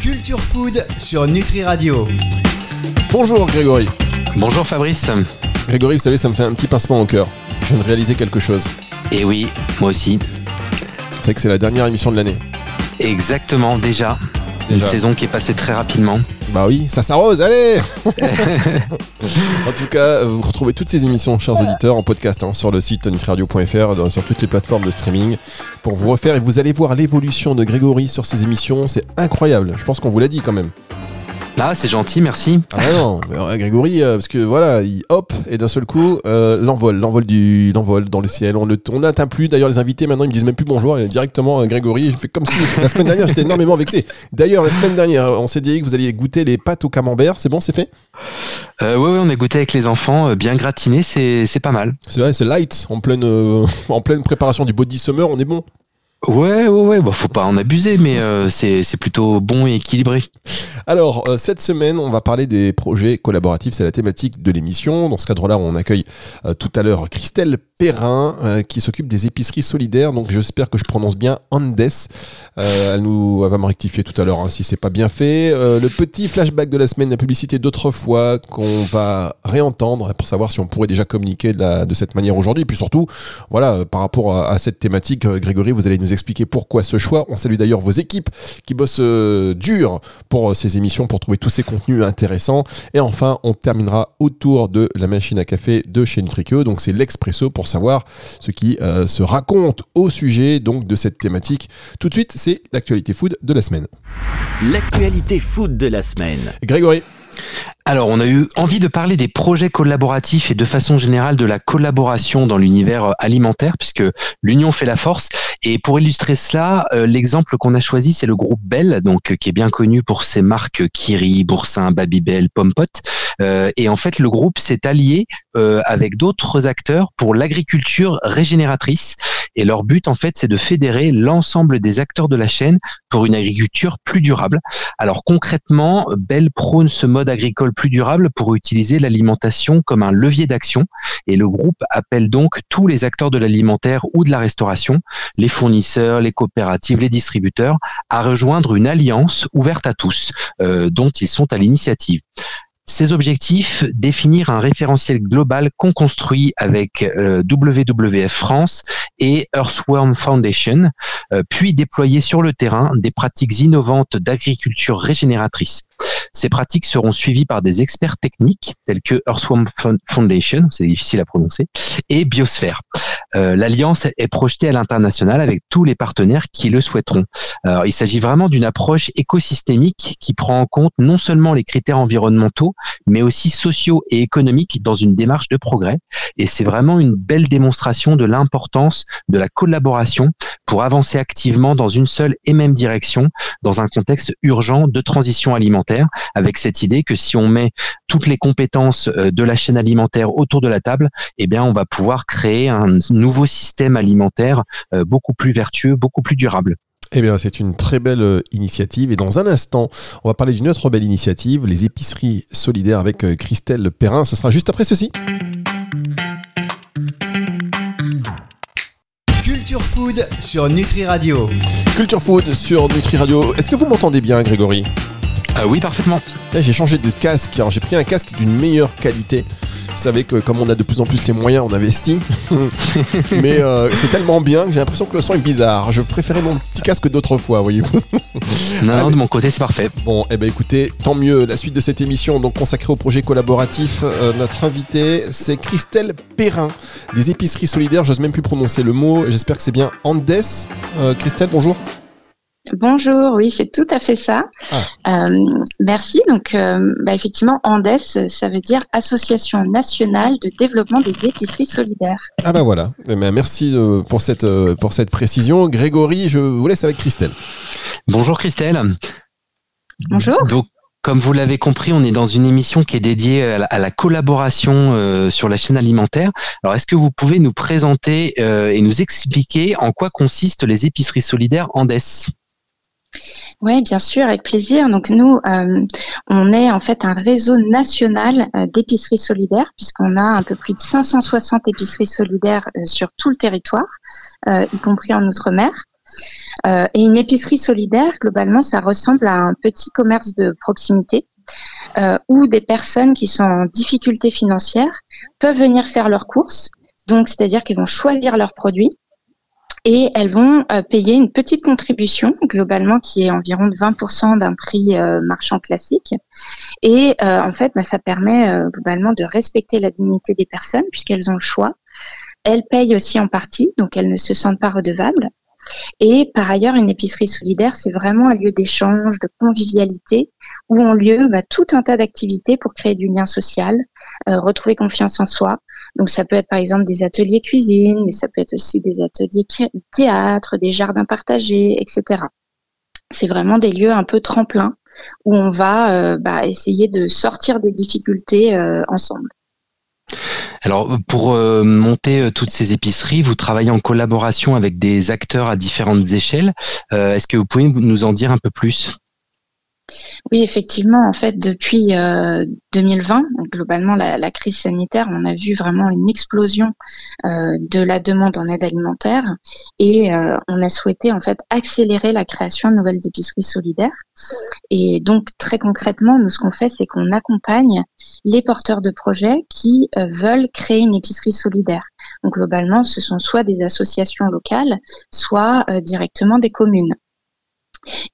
Culture Food sur Nutri Radio. Bonjour Grégory. Bonjour Fabrice. Grégory, vous savez, ça me fait un petit pincement au cœur. Je viens de réaliser quelque chose. Et oui, moi aussi. C'est que c'est la dernière émission de l'année. Exactement, déjà. Une saison qui est passée très rapidement. Bah oui, ça s'arrose, allez En tout cas, vous retrouvez toutes ces émissions, chers auditeurs, en podcast hein, sur le site nutriradio.fr, dans- sur toutes les plateformes de streaming, pour vous refaire. Et vous allez voir l'évolution de Grégory sur ces émissions. C'est incroyable. Je pense qu'on vous l'a dit quand même. Ah, c'est gentil, merci. Ah ouais, non, euh, Grégory, euh, parce que voilà, il hop, et d'un seul coup, euh, l'envol, l'envol du, l'envol dans le ciel. On ne on n'atteint plus. D'ailleurs, les invités maintenant, ils me disent même plus bonjour. Et directement, Grégory, je fais comme si la semaine dernière, j'étais énormément vexé. D'ailleurs, la semaine dernière, on s'est dit que vous alliez goûter les pâtes au camembert. C'est bon, c'est fait? Euh, ouais, on a goûté avec les enfants, bien gratiné, c'est c'est pas mal. C'est vrai, c'est light, en pleine, euh, en pleine préparation du body summer, on est bon. Ouais, ouais, ouais, bah, faut pas en abuser, mais euh, c'est plutôt bon et équilibré. Alors, euh, cette semaine, on va parler des projets collaboratifs. C'est la thématique de l'émission. Dans ce cadre-là, on accueille euh, tout à l'heure Christelle Perrin, qui s'occupe des épiceries solidaires. Donc, j'espère que je prononce bien Andes. Elle, nous, elle va me rectifier tout à l'heure hein, si c'est pas bien fait. Le petit flashback de la semaine, la publicité d'autrefois qu'on va réentendre pour savoir si on pourrait déjà communiquer de, la- de cette manière aujourd'hui. Et puis surtout, voilà, par rapport à, à cette thématique, Grégory, vous allez nous expliquer pourquoi ce choix. On salue d'ailleurs vos équipes qui bossent euh, dur pour euh, ces émissions, pour trouver tous ces contenus intéressants. Et enfin, on terminera autour de la machine à café de chez Nutrikeo. Donc c'est l'expresso pour savoir ce qui euh, se raconte au sujet donc de cette thématique. Tout de suite, c'est l'actualité food de la semaine. L'actualité food de la semaine. Grégory, Alors, on a eu envie de parler des projets collaboratifs et de façon générale de la collaboration dans l'univers euh, alimentaire, puisque l'union fait la force. Et pour illustrer cela, euh, l'exemple qu'on a choisi, c'est le groupe Bell, donc euh, qui est bien connu pour ses marques Kiri, Boursin, Babybel, Pompot. Euh, et en fait, le groupe s'est allié avec d'autres acteurs pour l'agriculture régénératrice. Et leur but, en fait, c'est de fédérer l'ensemble des acteurs de la chaîne pour une agriculture plus durable. Alors concrètement, Bell prône ce mode agricole plus durable pour utiliser l'alimentation comme un levier d'action et le groupe appelle donc tous les acteurs de l'alimentaire ou de la restauration, les fournisseurs, les coopératives, les distributeurs, à rejoindre une alliance ouverte à tous euh, dont ils sont à l'initiative. Ces objectifs, définir un référentiel global qu'on construit avec euh, WWF France et Earthworm Foundation, euh, puis déployer sur le terrain des pratiques innovantes d'agriculture régénératrice. Ces pratiques seront suivies par des experts techniques tels que Earthworm Fo- Foundation, c'est difficile à prononcer, et Biosphère. Euh, L'alliance est projetée à l'international avec tous les partenaires qui le souhaiteront. Il s'agit vraiment d'une approche écosystémique qui prend en compte non seulement les critères environnementaux, mais aussi sociaux et économiques dans une démarche de progrès. Et c'est vraiment une belle démonstration de l'importance de la collaboration pour avancer activement dans une seule et même direction dans un contexte urgent de transition alimentaire, avec cette idée que si on met toutes les compétences euh, de la chaîne alimentaire autour de la table, eh bien, on va pouvoir créer un nouveau système alimentaire euh, beaucoup plus vertueux, beaucoup plus durable. eh bien, c'est une très belle euh, initiative. Et dans un instant, on va parler d'une autre belle initiative, les épiceries solidaires avec Christelle Perrin. Ce sera juste après ceci. Culture Food sur Nutri Radio. Culture Food sur Nutri Radio. Est-ce que vous m'entendez bien, Grégory? Euh, oui, parfaitement. Là, j'ai changé de casque. Alors, j'ai pris un casque d'une meilleure qualité. Vous savez que comme on a de plus en plus les moyens, on investit. Mais euh, c'est tellement bien que j'ai l'impression que le son est bizarre. Je préférais mon petit casque d'autrefois, voyez-vous. Non, Allez. de mon côté, c'est parfait. Bon, eh ben écoutez, tant mieux. La suite de cette émission, donc consacrée au projet collaboratif, euh, notre invité, c'est Christelle Perrin, des épiceries solidaires. J'ose même plus prononcer le mot. J'espère que c'est bien Andes. Euh, Christelle, bonjour. Bonjour, oui, c'est tout à fait ça. Ah. Euh, merci. Donc, euh, bah, effectivement, ANDES, ça veut dire Association nationale de développement des épiceries solidaires. Ah bah voilà. Eh ben, merci euh, pour cette euh, pour cette précision. Grégory, je vous laisse avec Christelle. Bonjour Christelle. Bonjour. Donc, comme vous l'avez compris, on est dans une émission qui est dédiée à la, à la collaboration euh, sur la chaîne alimentaire. Alors, est-ce que vous pouvez nous présenter euh, et nous expliquer en quoi consistent les épiceries solidaires Andes? Oui, bien sûr, avec plaisir. Donc nous, euh, on est en fait un réseau national euh, d'épiceries solidaires, puisqu'on a un peu plus de 560 épiceries solidaires euh, sur tout le territoire, y compris en Outre-mer. et une épicerie solidaire, globalement, ça ressemble à un petit commerce de proximité. où des personnes qui sont en difficulté financière peuvent venir faire leurs courses. Donc, c'est-à-dire qu'ils vont choisir leurs produits et elles vont euh, payer une petite contribution globalement qui est environ de 20% d'un prix euh, marchand classique. Et euh, en fait, bah, ça permet globalement de respecter la dignité des personnes puisqu'elles ont le choix. Elles payent aussi en partie, donc elles ne se sentent pas redevables. Et par ailleurs, une épicerie solidaire, c'est vraiment un lieu d'échange, de convivialité, où ont lieu bah, tout un tas d'activités pour créer du lien social, euh, retrouver confiance en soi. Donc ça peut être par exemple des ateliers cuisine, mais ça peut être aussi des ateliers théâtre, des jardins partagés, etc. C'est vraiment des lieux un peu tremplins où on va euh, bah, essayer de sortir des difficultés euh, ensemble. Alors, pour euh, monter euh, toutes ces épiceries, vous travaillez en collaboration avec des acteurs à différentes échelles. Euh, est-ce que vous pouvez nous en dire un peu plus? Oui, effectivement, en fait, depuis 2020, euh, globalement, la, crise sanitaire, on a vu vraiment une explosion euh, de la demande en aide alimentaire et euh, on a souhaité en fait accélérer la création de nouvelles épiceries solidaires. Et donc, très concrètement, nous, ce qu'on fait, c'est qu'on accompagne les porteurs de projets qui veulent créer une épicerie solidaire. Donc, globalement, ce sont soit des associations locales, soit directement des communes.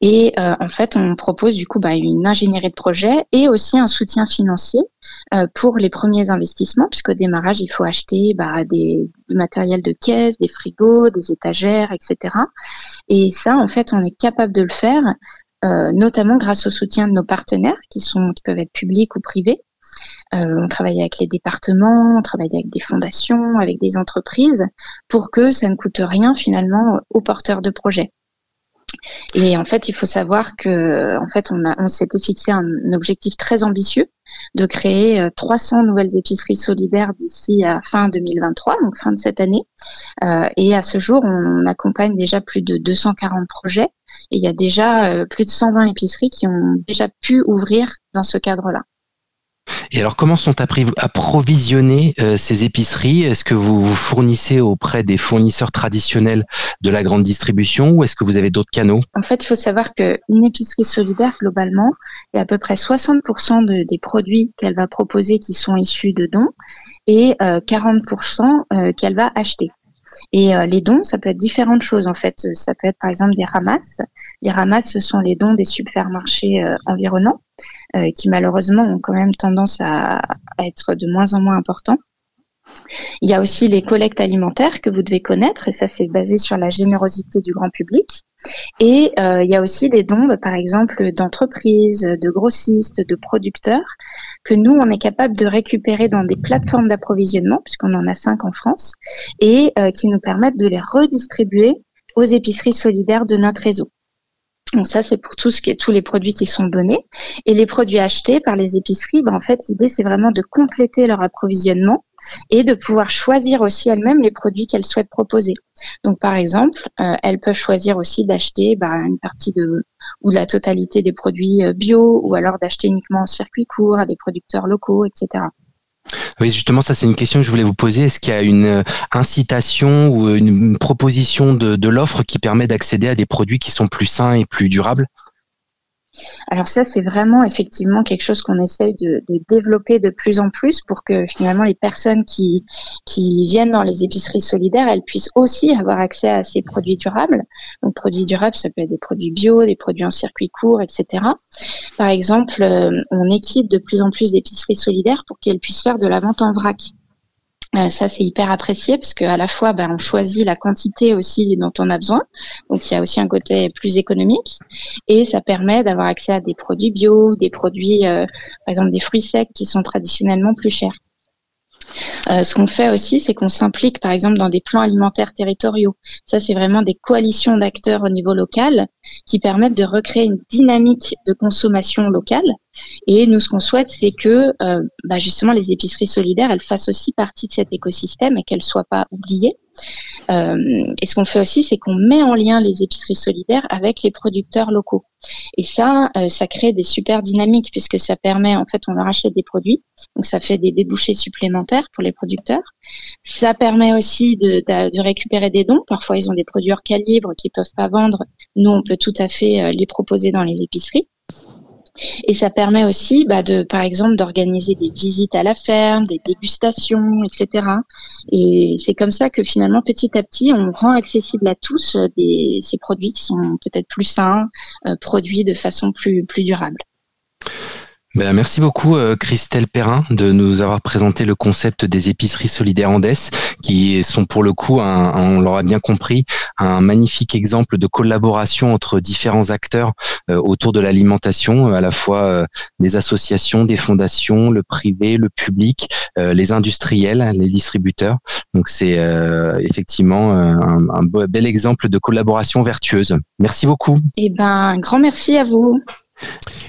Et euh, en fait, on propose du coup bah, une ingénierie de projet et aussi un soutien financier euh, pour les premiers investissements, puisqu'au démarrage, il faut acheter bah, des, du matériel de caisse, des frigos, des étagères, etc. Et ça, en fait, on est capable de le faire, euh, notamment grâce au soutien de nos partenaires, qui sont qui peuvent être publics ou privés. on travaille avec les départements, on travaille avec des fondations, avec des entreprises, pour que ça ne coûte rien finalement aux porteurs de projets. Et en fait, il faut savoir que, en fait, on, s'était fixé un, objectif très ambitieux de créer 300 euh, nouvelles épiceries solidaires d'ici à fin 2023, donc fin de cette année. Euh, et à ce jour, on accompagne déjà plus de 240 projets. Et il y a déjà euh, plus de 120 épiceries qui ont déjà pu ouvrir dans ce cadre-là. Et alors, comment sont approvisionnées euh, ces épiceries? Est-ce que vous vous fournissez auprès des fournisseurs traditionnels de la grande distribution ou est-ce que vous avez d'autres canaux? En fait, il faut savoir qu'une épicerie solidaire, globalement, il y a à peu près 60% des produits qu'elle va proposer qui sont issus de dons et 40% euh, euh, qu'elle va acheter. Et les dons, ça peut être différentes choses en fait. Ça peut être par exemple des ramasses. Les ramasses, ce sont les dons des supermarchés environnants. Euh, qui malheureusement ont quand même tendance à, être de moins en moins importants. Il y a aussi les collectes alimentaires que vous devez connaître, et ça c'est basé sur la générosité du grand public. Et euh, il y a aussi des dons, bah, par exemple, d'entreprises, de grossistes, de producteurs, que nous, on est capable de récupérer dans des plateformes d'approvisionnement, puisqu'on en a cinq en France, et euh, qui nous permettent de les redistribuer aux épiceries solidaires de notre réseau. Donc ça, c'est pour tout ce qui est tous les produits qui sont donnés. Et les produits achetés par les épiceries, ben, en fait, l'idée, c'est vraiment de compléter leur approvisionnement et de pouvoir choisir aussi elles-mêmes les produits qu'elles souhaitent proposer. Donc, par exemple, euh, elles peuvent choisir aussi d'acheter ben, une partie de ou la totalité des produits euh, bio, ou alors d'acheter uniquement en circuit court à des producteurs locaux, etc. Oui, justement, ça c'est une question que je voulais vous poser. Est-ce qu'il y a une euh, incitation ou une proposition de l'offre qui permet d'accéder à des produits qui sont plus sains et plus durables? Alors ça, c'est vraiment effectivement quelque chose qu'on essaye de, développer de plus en plus pour que finalement les personnes qui, qui viennent dans les épiceries solidaires, elles puissent aussi avoir accès à ces produits durables. Donc produits durables, ça peut être des produits bio, des produits en circuit court, etc. Par exemple, euh, on équipe de plus en plus d'épiceries solidaires pour qu'elles puissent faire de la vente en vrac. Euh, ça, c'est hyper apprécié parce qu'à la fois, ben, on choisit la quantité aussi dont on a besoin. Donc, il y a aussi un côté plus économique et ça permet d'avoir accès à des produits bio, des produits, euh, par exemple, des fruits secs qui sont traditionnellement plus chers. Euh, ce qu'on fait aussi, c'est qu'on s'implique, par exemple, dans des plans alimentaires territoriaux. Ça, c'est vraiment des coalitions d'acteurs au niveau local qui permettent de recréer une dynamique de consommation locale. Et nous, ce qu'on souhaite, c'est que euh, bah, justement les épiceries solidaires, elles fassent aussi partie de cet écosystème et qu'elles soient pas oubliées. et ce qu'on fait aussi, c'est qu'on met en lien les épiceries solidaires avec les producteurs locaux. Et ça, ça crée des super dynamiques puisque ça permet, en fait, on leur achète des produits, donc ça fait des débouchés supplémentaires pour les producteurs. Ça permet aussi de, récupérer des dons. Parfois, ils ont des produits hors calibre qu'ils peuvent pas vendre. Nous, on peut tout à fait les proposer dans les épiceries. Et ça permet aussi, bah, par exemple, d'organiser des visites à la ferme, des dégustations, etc. Et c'est comme ça que finalement, petit à petit, on rend accessible à tous euh, ces produits qui sont peut-être plus sains, euh, produits de façon plus durable. Ben, merci beaucoup euh, Christelle Perrin de nous avoir présenté le concept des épiceries solidaires Andes qui sont pour le coup, un, on l'aura bien compris, un magnifique exemple de collaboration entre différents acteurs euh, autour de l'alimentation, à la fois euh, des associations, des fondations, le privé, le public, les industriels, les distributeurs. Donc c'est effectivement un, un, bel exemple de collaboration vertueuse. Merci beaucoup. Eh ben, un grand merci à vous.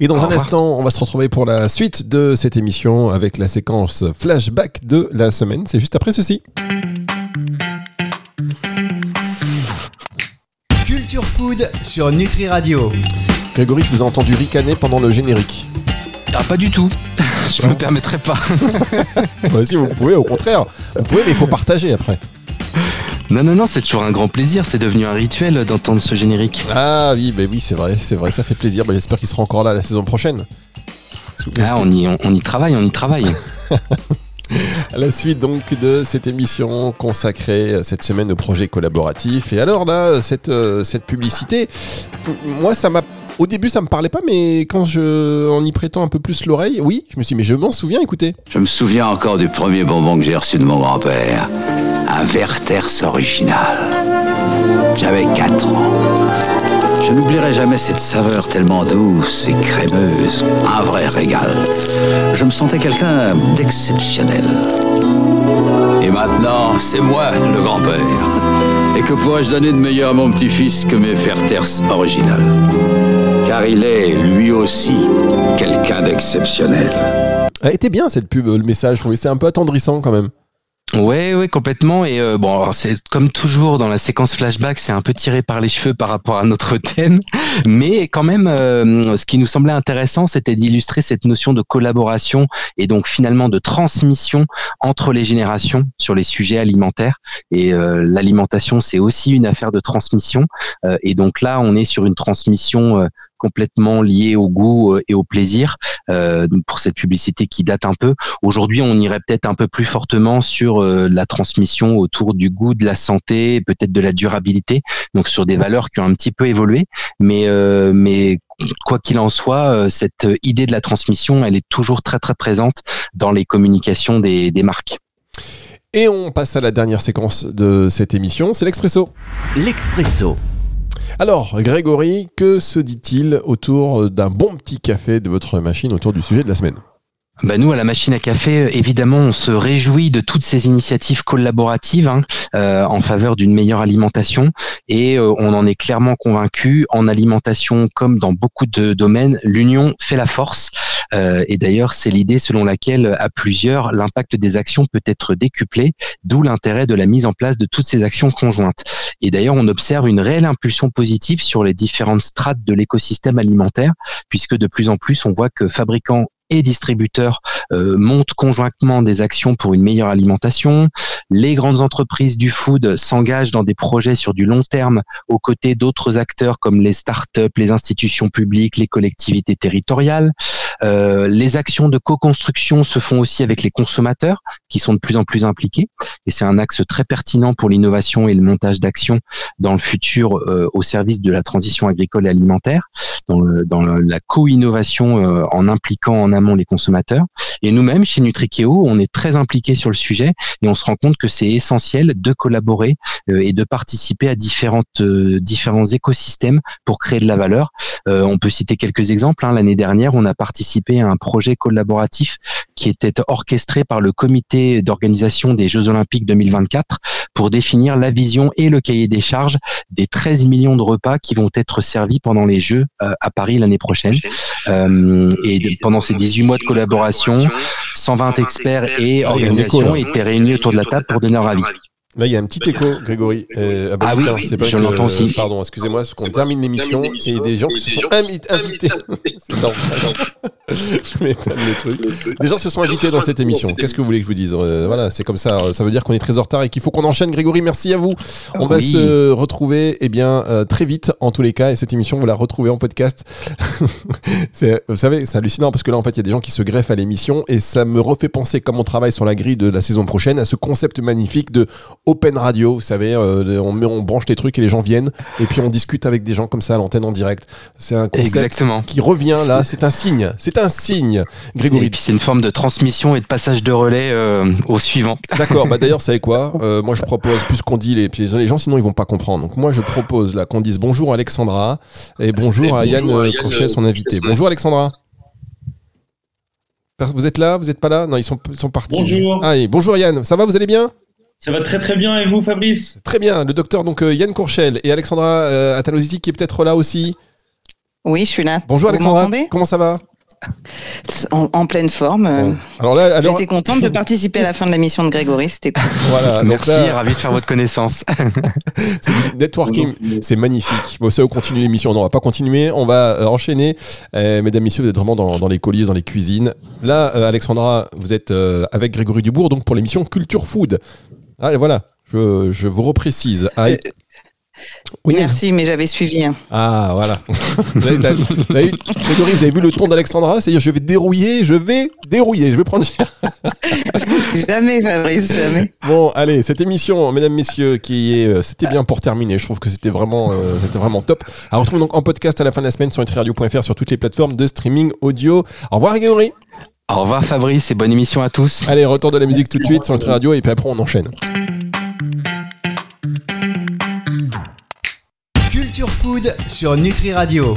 Et dans un instant, on va se retrouver pour la suite de cette émission avec la séquence flashback de la semaine. C'est juste après ceci. Culture Food sur Nutri Radio. Grégory, je vous ai entendu ricaner pendant le générique. Ah, pas du tout. Je me permettrai pas. bah, si vous pouvez, au contraire. Vous pouvez, mais il faut partager après. Non, non, non, c'est toujours un grand plaisir. C'est devenu un rituel d'entendre ce générique. Ah oui, bah oui, c'est vrai, c'est vrai, ça fait plaisir. Bah, J'espère qu'il sera encore là la saison prochaine. Ah, on y, on, y travaille, on y travaille. à la suite donc de cette émission consacrée cette semaine au projet collaboratif. Et alors là, cette, euh, cette publicité, moi ça m'a au début, ça me parlait pas, mais quand je, en y prêtant un peu plus l'oreille, oui, je me suis dit, mais je m'en souviens, écoutez. Je me souviens encore du premier bonbon que j'ai reçu de mon grand-père un Werther's original. J'avais 4 ans. Je n'oublierai jamais cette saveur tellement douce et crémeuse, un vrai régal. Je me sentais quelqu'un d'exceptionnel. Et maintenant, c'est moi le grand-père. Et que pourrais-je donner de meilleur à mon petit-fils que mes Werther's original Car il est, lui aussi, quelqu'un d'exceptionnel. Elle était bien cette pub, le message. Je trouvais c'est un peu attendrissant quand même. Ouais, ouais, complètement. Et euh, bon, c'est comme toujours dans la séquence flashback, c'est un peu tiré par les cheveux par rapport à notre thème, mais quand même, euh, ce qui nous semblait intéressant, c'était d'illustrer cette notion de collaboration et donc finalement de transmission entre les générations sur les sujets alimentaires. Et euh, l'alimentation, c'est aussi une affaire de transmission. et donc là, on est sur une transmission complètement lié au goût euh, et au plaisir euh, pour cette publicité qui date un peu. Aujourd'hui, on irait peut-être un peu plus fortement sur euh, la transmission autour du goût, de la santé, peut-être de la durabilité, donc sur des valeurs qui ont un petit peu évolué, mais mais quoi qu'il en soit, cette idée de la transmission, elle est toujours très très présente dans les communications des, des marques. Et on passe à la dernière séquence de cette émission, c'est l'expresso. L'expresso. Alors, Grégory, que se dit-il autour d'un bon petit café de votre machine autour du sujet de la semaine? Bah nous, à la machine à café, évidemment, on se réjouit de toutes ces initiatives collaboratives hein, euh, en faveur d'une meilleure alimentation et euh, on en est clairement convaincu. En alimentation, comme dans beaucoup de domaines, l'union fait la force. Euh, et d'ailleurs, c'est l'idée selon laquelle, à plusieurs, l'impact des actions peut être décuplé, d'où l'intérêt de la mise en place de toutes ces actions conjointes. Et d'ailleurs, on observe une réelle impulsion positive sur les différentes strates de l'écosystème alimentaire, puisque de plus en plus, on voit que fabricants et distributeurs euh, montent conjointement des actions pour une meilleure alimentation. Les grandes entreprises du food s'engagent dans des projets sur du long terme aux côtés d'autres acteurs comme les startups, les institutions publiques, les collectivités territoriales. Euh, les actions de co-construction se font aussi avec les consommateurs qui sont de plus en plus impliqués et c'est un axe très pertinent pour l'innovation et le montage d'actions dans le futur euh, au service de la transition agricole et alimentaire, dans, dans la co-innovation euh, en impliquant en amont les consommateurs. Et nous-mêmes, chez Nutrikeo, on est très impliqués sur le sujet et on se rend compte que c'est essentiel de collaborer et de participer à différentes, différents écosystèmes pour créer de la valeur. on peut citer quelques exemples. Hein. L'année dernière, on a participé à un projet collaboratif qui était orchestré par le comité d'organisation des Jeux Olympiques 2024 pour définir la vision et le cahier des charges des 13 millions de repas qui vont être servis pendant les Jeux euh, à Paris l'année prochaine. Euh, et pendant ces 18 mois de collaboration, 120 experts et organisations étaient réunis autour de la table pour donner leur avis. Là, il y a un petit écho, Grégory. Euh, ah, oui, c'est pas je l'entends aussi. Pardon, excusez-moi, parce qu'on termine l'émission et des gens qui se sont invités. c'est normal. Je m'étonne le truc. Des gens se sont invités dans cette émission. Qu'est-ce que vous voulez que je vous dise euh, Voilà, c'est comme ça. Ça veut dire qu'on est très en retard et qu'il faut qu'on enchaîne. Grégory, merci à vous. On va se retrouver eh bien, euh, très vite, en tous les cas. Et cette émission, vous la retrouvez en podcast. vous savez, c'est hallucinant parce que là, en fait, il y a des gens qui se greffent à l'émission et ça me refait penser, comme on travaille sur la grille de la saison prochaine, à ce concept magnifique de open radio. Vous savez, euh, on, met, on branche les trucs et les gens viennent et puis on discute avec des gens comme ça à l'antenne en direct. C'est un concept qui revient là. C'est un signe. C'est un signe, Grégory. Et puis c'est une forme de transmission et de passage de relais euh, au suivant. D'accord. Bah d'ailleurs, vous savez quoi euh, Moi, je propose plus qu'on dit les, les gens, sinon ils vont pas comprendre. Donc moi, je propose là qu'on dise bonjour Alexandra et bonjour, à Yann, Yann son invité. Bonjour Alexandra. Vous êtes là Vous n'êtes pas là? Non, ils sont, ils sont partis. Bonjour. Ah, bonjour Yann, ça va Vous allez bien? Ça va très très bien et vous Fabrice? Très bien, le docteur donc euh, Yann Courchel et Alexandra euh, qui est peut-être là aussi. Oui, je suis là. Bonjour Alexandra, comment ça va? En, pleine forme. Alors là, alors... J'étais contente de participer à la fin de la mission de Grégory, c'était cool. Voilà, merci, ravi de faire votre connaissance. c'est networking, c'est magnifique. Bon, ça, on continue l'émission. Non, on va pas continuer, on va euh, enchaîner. Euh, mesdames, messieurs, vous êtes vraiment dans, les colliers, dans les cuisines. Là, euh, Alexandra, vous êtes avec Grégory Dubourg, donc pour l'émission Culture Food. Ah, et voilà, je, je vous reprécise. Ah, oui. Merci, mais j'avais suivi. Hein. Ah, voilà. vous, avez, vous avez vu le ton d'Alexandra? C'est-à-dire, je vais dérouiller, je vais dérouiller, je vais prendre cher. jamais, Fabrice, jamais. Bon, allez, cette émission, mesdames, messieurs, qui est, euh, c'était bien pour terminer. Je trouve que c'était vraiment, euh, c'était vraiment top. À retrouver donc en podcast à la fin de la semaine sur nutriradio.fr sur toutes les plateformes de streaming audio. Au revoir, Grégory. Au revoir, Fabrice, et bonne émission à tous. Allez, retour de la musique tout de suite sur Nutri Radio, et puis après, on enchaîne. Food sur Nutri Radio.